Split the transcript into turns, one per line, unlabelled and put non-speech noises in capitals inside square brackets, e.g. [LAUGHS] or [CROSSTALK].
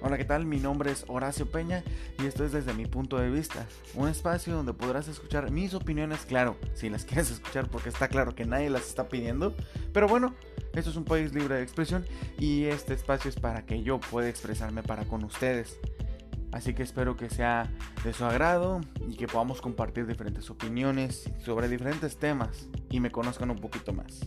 Hola, ¿qué tal? Mi nombre es Horacio Peña y esto es desde mi punto de vista, un espacio donde podrás escuchar mis opiniones, claro, si las [LAUGHS] quieres escuchar porque está claro que nadie las está pidiendo, pero bueno, esto es un país libre de expresión y este espacio es para que yo pueda expresarme para con ustedes. Así que espero que sea de su agrado y que podamos compartir diferentes opiniones sobre diferentes temas y me conozcan un poquito más.